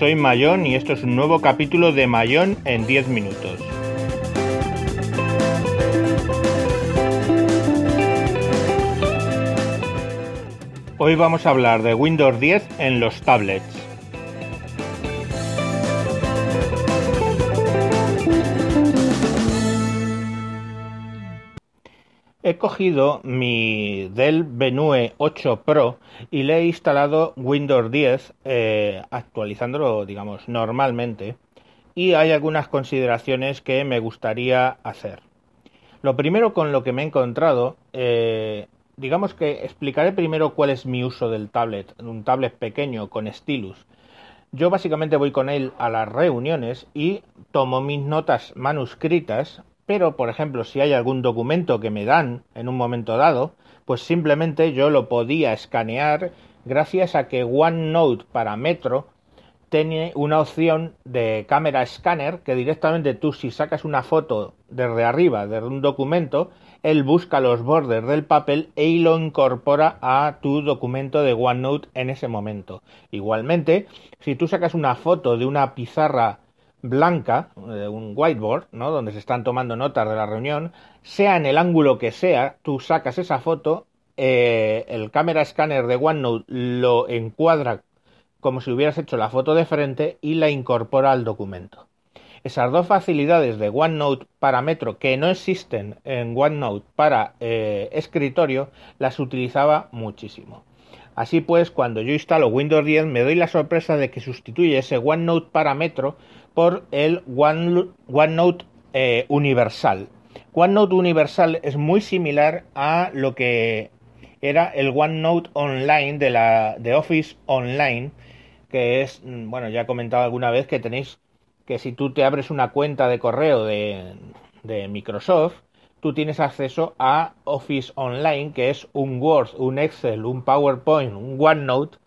soy Mayón y esto es un nuevo capítulo de Mayón en 10 minutos. Hoy vamos a hablar de Windows 10 en los tablets. He cogido mi Dell Venue 8 Pro y le he instalado Windows 10 eh, actualizándolo, digamos, normalmente. Y hay algunas consideraciones que me gustaría hacer. Lo primero con lo que me he encontrado, eh, digamos que explicaré primero cuál es mi uso del tablet, un tablet pequeño con stylus. Yo básicamente voy con él a las reuniones y tomo mis notas manuscritas pero, por ejemplo, si hay algún documento que me dan en un momento dado, pues simplemente yo lo podía escanear gracias a que OneNote para Metro tiene una opción de cámara escáner que directamente tú si sacas una foto desde arriba de un documento, él busca los bordes del papel e lo incorpora a tu documento de OneNote en ese momento. Igualmente, si tú sacas una foto de una pizarra blanca, eh, un whiteboard, ¿no? donde se están tomando notas de la reunión, sea en el ángulo que sea, tú sacas esa foto, eh, el cámara escáner de OneNote lo encuadra como si hubieras hecho la foto de frente y la incorpora al documento. Esas dos facilidades de OneNote para Metro que no existen en OneNote para eh, escritorio las utilizaba muchísimo. Así pues, cuando yo instalo Windows 10 me doy la sorpresa de que sustituye ese OneNote para Metro por el OneNote eh, Universal. OneNote Universal es muy similar a lo que era el OneNote Online de la de Office Online, que es, mm, bueno, ya he comentado alguna vez que tenéis que si tú te abres una cuenta de correo de, de Microsoft, tú tienes acceso a Office Online, que es un Word, un Excel, un PowerPoint, un OneNote,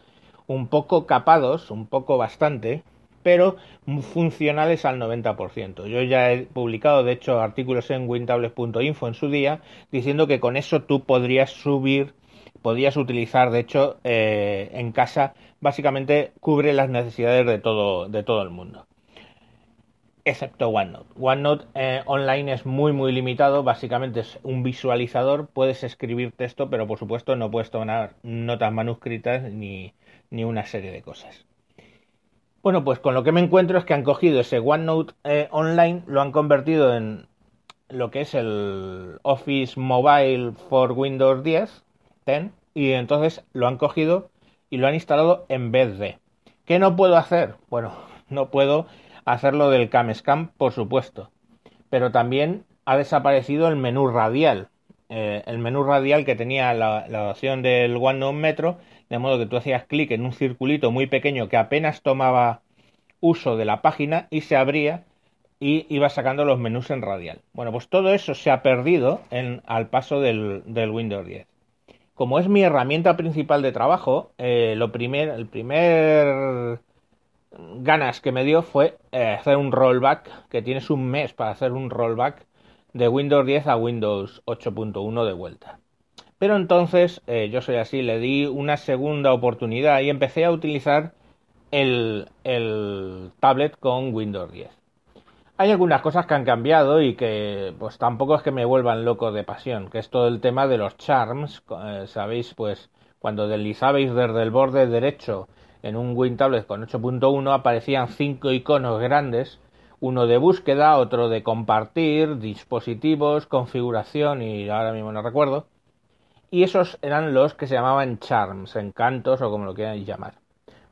un poco capados, un poco bastante, pero funcionales al 90%. Yo ya he publicado, de hecho, artículos en wintables.info en su día, diciendo que con eso tú podrías subir, podrías utilizar, de hecho, eh, en casa, básicamente cubre las necesidades de todo, de todo el mundo. Excepto OneNote. OneNote eh, online es muy muy limitado, básicamente es un visualizador, puedes escribir texto, pero por supuesto no puedes tomar notas manuscritas ni, ni una serie de cosas. Bueno, pues con lo que me encuentro es que han cogido ese OneNote eh, Online, lo han convertido en lo que es el Office Mobile for Windows 10, 10 y entonces lo han cogido y lo han instalado en vez de. ¿Qué no puedo hacer? Bueno, no puedo hacerlo del CamScam, por supuesto, pero también ha desaparecido el menú radial. Eh, el menú radial que tenía la, la opción del OneNote Metro de modo que tú hacías clic en un circulito muy pequeño que apenas tomaba uso de la página y se abría y iba sacando los menús en radial. Bueno, pues todo eso se ha perdido en, al paso del, Windows 10. Como es mi herramienta principal de trabajo, eh, lo primer, el primer ganas que me dio fue eh, hacer un rollback, que tienes un mes para hacer un rollback de Windows 10 a Windows 8.1 de vuelta. Pero entonces, eh, yo soy así, le di una segunda oportunidad y empecé a utilizar el, tablet con Windows 10. Hay algunas cosas que han cambiado y que pues tampoco es que me vuelvan loco de pasión, que es todo el tema de los charms, eh, sabéis, pues cuando deslizabais desde el borde derecho en un WinTablet con 8.1 aparecían cinco iconos grandes, uno de búsqueda, otro de compartir, dispositivos, configuración y ahora mismo no recuerdo, y esos eran los que se llamaban charms, encantos o como lo quieran llamar.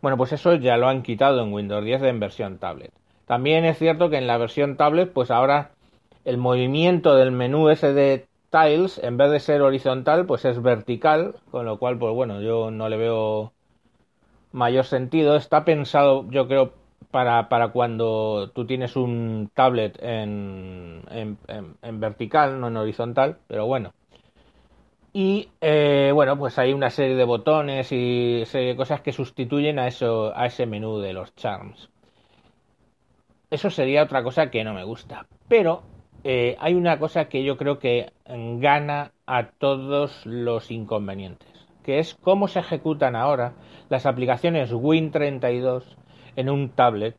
Bueno, pues eso ya lo han quitado en Windows 10 en versión tablet. También es cierto que en la versión tablet, pues ahora el movimiento del menú ese de tiles, en vez de ser horizontal, pues es vertical, con lo cual, pues bueno, yo no le veo mayor sentido. Está pensado, yo creo, para, para cuando tú tienes un tablet en, en, en vertical, no en horizontal, pero bueno. Y eh, bueno, pues hay una serie de botones y serie de cosas que sustituyen a, eso, a ese menú de los charms. Eso sería otra cosa que no me gusta. Pero eh, hay una cosa que yo creo que gana a todos los inconvenientes, que es cómo se ejecutan ahora las aplicaciones Win32 en un tablet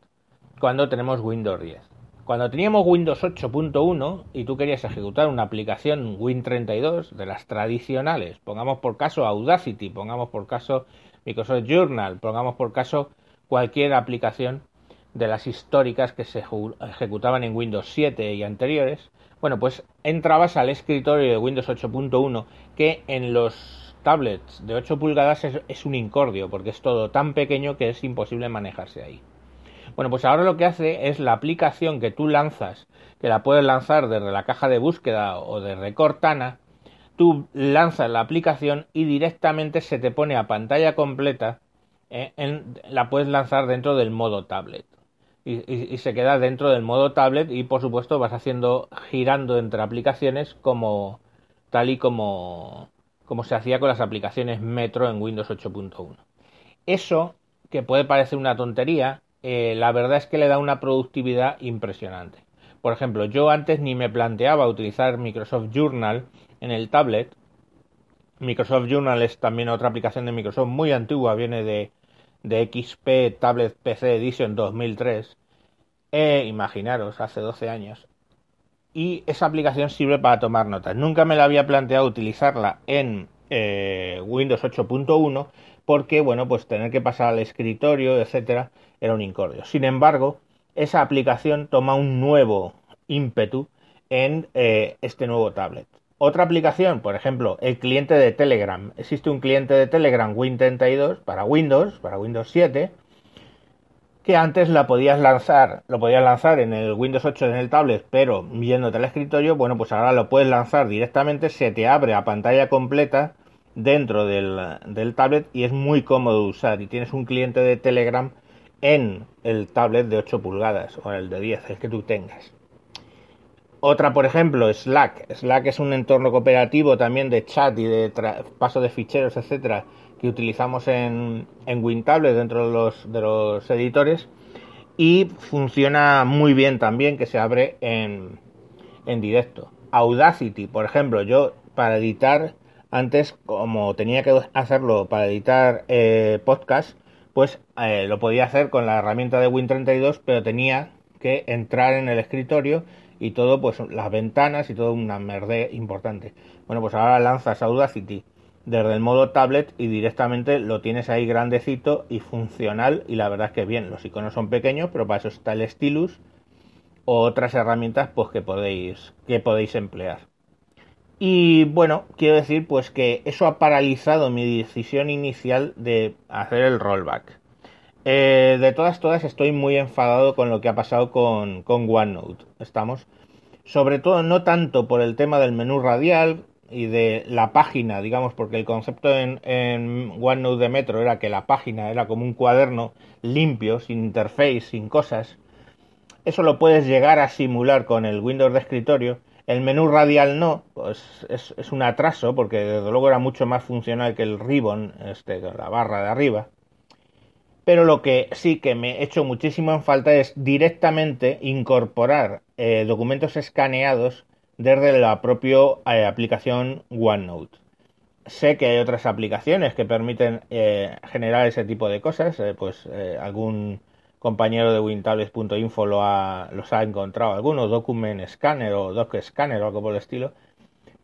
cuando tenemos Windows 10. Cuando teníamos Windows 8.1 y tú querías ejecutar una aplicación Win32 de las tradicionales, pongamos por caso Audacity, pongamos por caso Microsoft Journal, pongamos por caso cualquier aplicación de las históricas que se ejecutaban en Windows 7 y anteriores, bueno, pues entrabas al escritorio de Windows 8.1 que en los tablets de 8 pulgadas es, un incordio porque es todo tan pequeño que es imposible manejarse ahí. Bueno, pues ahora lo que hace es la aplicación que tú lanzas, que la puedes lanzar desde la caja de búsqueda o de Cortana, tú lanzas la aplicación y directamente se te pone a pantalla completa, eh, en, la puedes lanzar dentro del modo tablet. Y, se queda dentro del modo tablet y por supuesto vas haciendo girando entre aplicaciones como tal y como, como se hacía con las aplicaciones Metro en Windows 8.1. Eso, que puede parecer una tontería, eh, la verdad es que le da una productividad impresionante. Por ejemplo, yo antes ni me planteaba utilizar Microsoft Journal en el tablet. Microsoft Journal es también otra aplicación de Microsoft muy antigua, viene de, de XP Tablet PC Edition 2003. Eh, imaginaros, hace 12 años. Y esa aplicación sirve para tomar notas. Nunca me la había planteado utilizarla en eh, Windows 8.1 porque, bueno, pues tener que pasar al escritorio, etcétera, era un incordio. Sin embargo, esa aplicación toma un nuevo ímpetu en eh, este nuevo tablet. Otra aplicación, por ejemplo, el cliente de Telegram. Existe un cliente de Telegram Win32 para Windows, para Windows 7, que antes la podías lanzar, lo podías lanzar en el Windows 8 en el tablet, pero viéndote al escritorio, bueno, pues ahora lo puedes lanzar directamente, se te abre a pantalla completa dentro del, tablet y es muy cómodo usar. Y tienes un cliente de Telegram en el tablet de 8 pulgadas o el de 10, el que tú tengas. Otra, por ejemplo, Slack. Slack es un entorno cooperativo también de chat y de paso de ficheros, etcétera, que utilizamos en, en WinTablet dentro de los, de los editores y funciona muy bien también, que se abre en, en directo. Audacity, por ejemplo, yo para editar antes, como tenía que hacerlo para editar eh, podcast, pues eh, lo podía hacer con la herramienta de Win32, pero tenía que entrar en el escritorio y todo, pues las ventanas y todo una merde importante. Bueno, pues ahora lanzas Audacity desde el modo tablet y directamente lo tienes ahí grandecito y funcional y la verdad es que bien, los iconos son pequeños, pero para eso está el stylus o otras herramientas pues que podéis que podéis emplear. Y bueno, quiero decir pues que eso ha paralizado mi decisión inicial de hacer el rollback. Eh, de todas, todas estoy muy enfadado con lo que ha pasado con, OneNote. Estamos, sobre todo, no tanto por el tema del menú radial y de la página, digamos, porque el concepto en, en OneNote de Metro era que la página era como un cuaderno limpio, sin interface, sin cosas. Eso lo puedes llegar a simular con el Windows de escritorio el menú radial no, pues es, es, un atraso porque desde luego era mucho más funcional que el ribbon, este, la barra de arriba. Pero lo que sí que me he hecho muchísimo en falta es directamente incorporar eh, documentos escaneados desde la propia eh, aplicación OneNote. Sé que hay otras aplicaciones que permiten eh, generar ese tipo de cosas, pues algún compañero de wintables.info los ha encontrado algunos, Document Scanner o Doc Scanner o algo por el estilo,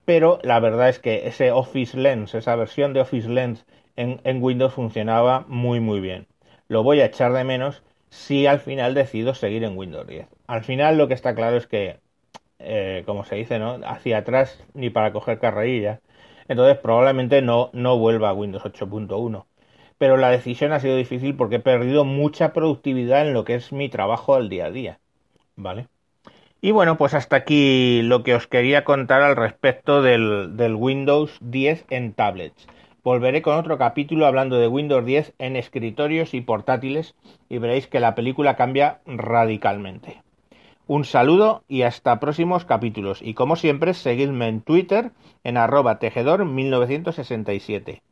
pero la verdad es que ese Office Lens, esa versión de Office Lens en, en Windows funcionaba muy muy bien. Lo voy a echar de menos si al final decido seguir en Windows 10. Al final lo que está claro es que, eh, como se dice, ¿no? Hacia atrás ni para coger carrerilla. Entonces probablemente no, no vuelva a Windows 8.1 pero la decisión ha sido difícil porque he perdido mucha productividad en lo que es mi trabajo al día a día. ¿Vale? Y bueno, pues hasta aquí lo que os quería contar al respecto del, del, Windows 10 en tablets. Volveré con otro capítulo hablando de Windows 10 en escritorios y portátiles y veréis que la película cambia radicalmente. Un saludo y hasta próximos capítulos. Y como siempre, seguidme en Twitter en arroba tejedor 1967.